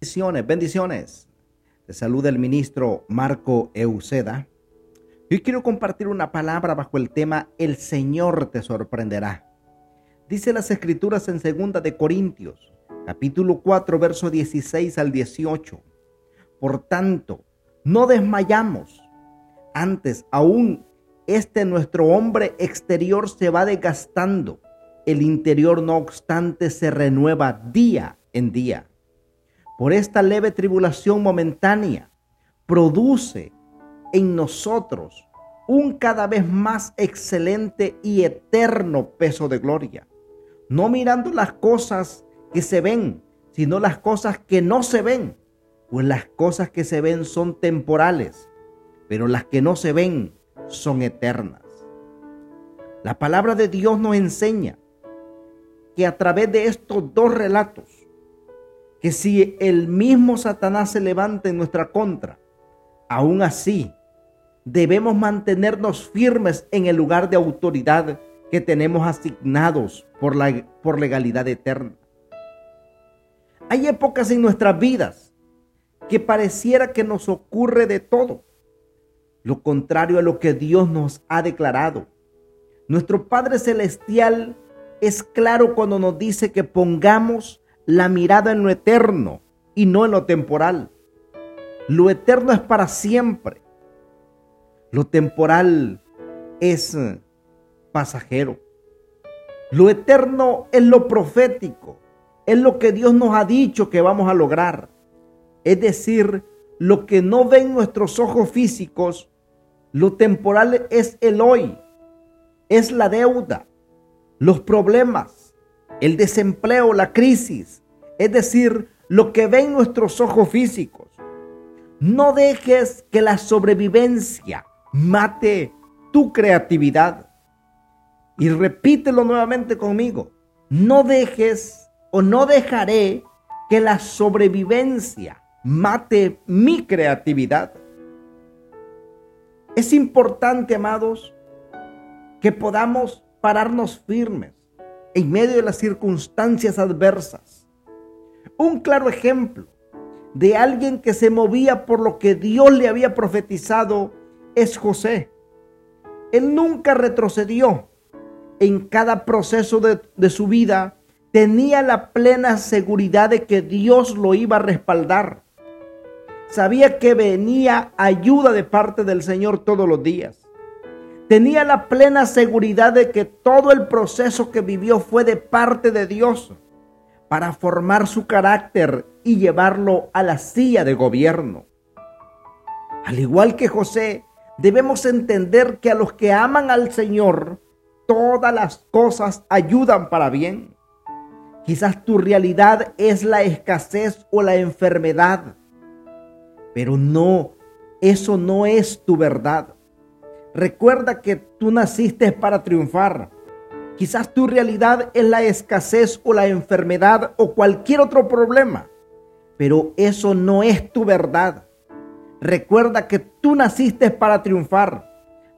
Bendiciones, bendiciones. Te saluda el ministro Marco Euseda. Hoy quiero compartir una palabra bajo el tema El Señor te sorprenderá. Dice las escrituras en 2 de Corintios, capítulo 4, verso 16 al 18. Por tanto, no desmayamos. Antes, aún este nuestro hombre exterior se va desgastando. El interior, no obstante, se renueva día en día. Por esta leve tribulación momentánea, produce en nosotros un cada vez más excelente y eterno peso de gloria. No mirando las cosas que se ven, sino las cosas que no se ven. Pues las cosas que se ven son temporales, pero las que no se ven son eternas. La palabra de Dios nos enseña que a través de estos dos relatos, que si el mismo Satanás se levanta en nuestra contra, aún así debemos mantenernos firmes en el lugar de autoridad que tenemos asignados por, la, por legalidad eterna. Hay épocas en nuestras vidas que pareciera que nos ocurre de todo lo contrario a lo que Dios nos ha declarado. Nuestro Padre Celestial es claro cuando nos dice que pongamos la mirada en lo eterno y no en lo temporal. Lo eterno es para siempre. Lo temporal es eh, pasajero. Lo eterno es lo profético. Es lo que Dios nos ha dicho que vamos a lograr. Es decir, lo que no ven nuestros ojos físicos, lo temporal es el hoy, es la deuda, los problemas, el desempleo, la crisis, es decir, lo que ven nuestros ojos físicos. No dejes que la sobrevivencia mate tu creatividad. Y repítelo nuevamente conmigo. No dejes o no dejaré que la sobrevivencia mate mi creatividad. Es importante, amados, que podamos pararnos firmes en medio de las circunstancias adversas. Un claro ejemplo de alguien que se movía por lo que Dios le había profetizado es José. Él nunca retrocedió. En cada proceso de, de, su vida tenía la plena seguridad de que Dios lo iba a respaldar sabía que venía ayuda de parte del Señor todos los días. Tenía la plena seguridad de que todo el proceso que vivió fue de parte de Dios para formar su carácter y llevarlo a la silla de gobierno. Al igual que José, debemos entender que a los que aman al Señor, todas las cosas ayudan para bien. Quizás tu realidad es la escasez o la enfermedad pero no, eso no es tu verdad. Recuerda que tú naciste para triunfar. Quizás tu realidad es la escasez o la enfermedad o cualquier otro problema, pero eso no es tu verdad. Recuerda que tú naciste para triunfar,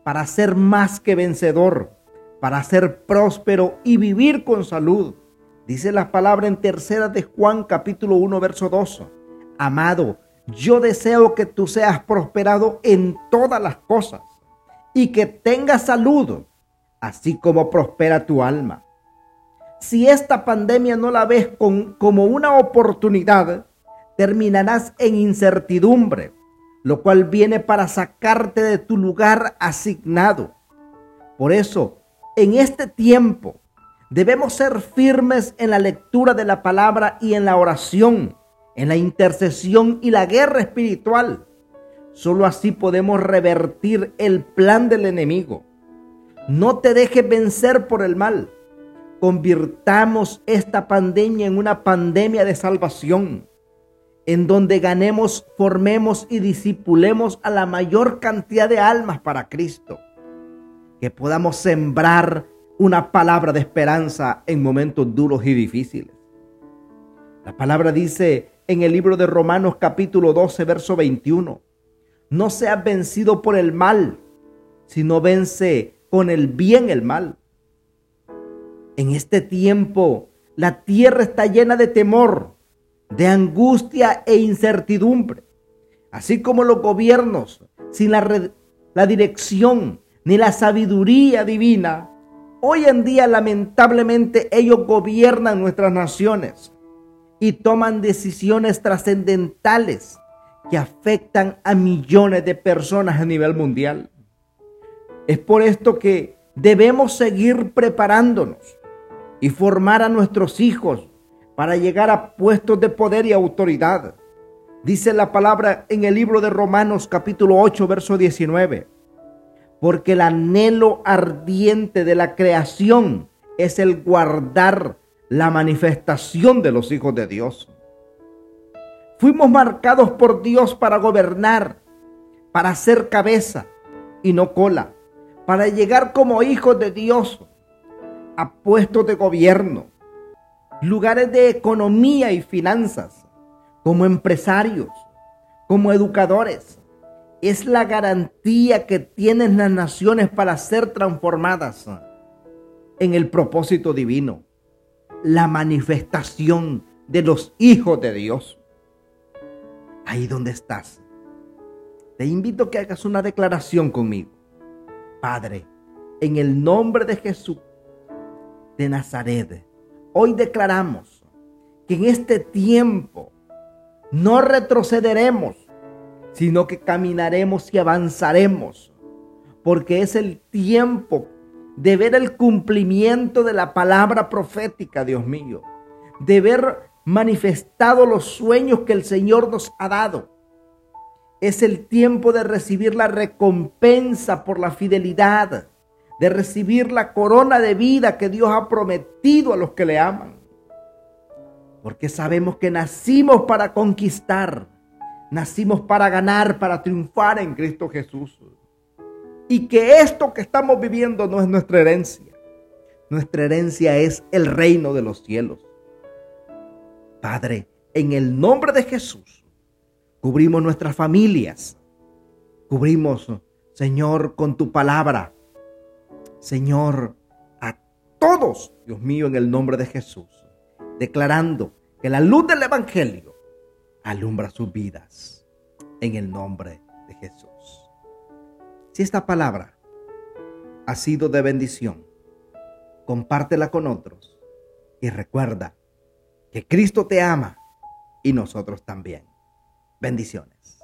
para ser más que vencedor, para ser próspero y vivir con salud. Dice la palabra en tercera de Juan capítulo 1 verso 2. Amado, yo deseo que tú seas prosperado en todas las cosas y que tengas salud, así como prospera tu alma. Si esta pandemia no la ves como una oportunidad, terminarás en incertidumbre, lo cual viene para sacarte de tu lugar asignado. Por eso, en este tiempo, debemos ser firmes en la lectura de la palabra y en la oración en la intercesión y la guerra espiritual. Solo así podemos revertir el plan del enemigo. No te dejes vencer por el mal. Convirtamos esta pandemia en una pandemia de salvación, en donde ganemos, formemos y disipulemos a la mayor cantidad de almas para Cristo. Que podamos sembrar una palabra de esperanza en momentos duros y difíciles. La palabra dice en el libro de Romanos capítulo 12, verso 21. No seas vencido por el mal, sino vence con el bien el mal. En este tiempo La tierra está llena de temor, de angustia e incertidumbre, así como los gobiernos sin la, la dirección ni la sabiduría divina. Hoy en día lamentablemente ellos gobiernan nuestras naciones y toman decisiones trascendentales que afectan a millones de personas a nivel mundial. Es por esto que debemos seguir preparándonos y formar a nuestros hijos para llegar a puestos de poder y autoridad. Dice la palabra en el libro de Romanos capítulo 8, verso 19. Porque el anhelo ardiente de la creación es el guardar la manifestación de los hijos de Dios. Fuimos marcados por Dios para gobernar, para ser cabeza y no cola, para llegar como hijos de Dios a puestos de gobierno, lugares de economía y finanzas, como empresarios, como educadores. Es la garantía que tienen las naciones para ser transformadas en el propósito divino, la manifestación de los hijos de Dios. Ahí donde estás, te invito a que hagas una declaración conmigo. Padre, en el nombre de Jesús de Nazaret, Hoy declaramos que en este tiempo no retrocederemos, sino que caminaremos y avanzaremos, porque es el tiempo de ver el cumplimiento de la palabra profética, Dios mío, de ver manifestado los sueños que el Señor nos ha dado. Es el tiempo de recibir la recompensa por la fidelidad de recibir la corona de vida que Dios ha prometido a los que le aman. Porque sabemos que nacimos para conquistar, nacimos para ganar, para triunfar en Cristo Jesús. Y que esto que estamos viviendo no es nuestra herencia. Nuestra herencia es el reino de los cielos. Padre, en el nombre de Jesús, cubrimos nuestras familias. Cubrimos, Señor, con tu palabra Señor, a todos, Dios mío, en el nombre de Jesús, declarando que la luz del Evangelio alumbra sus vidas en el nombre de Jesús. Si esta palabra ha sido de bendición, compártela con otros y recuerda que Cristo te ama y nosotros también. Bendiciones.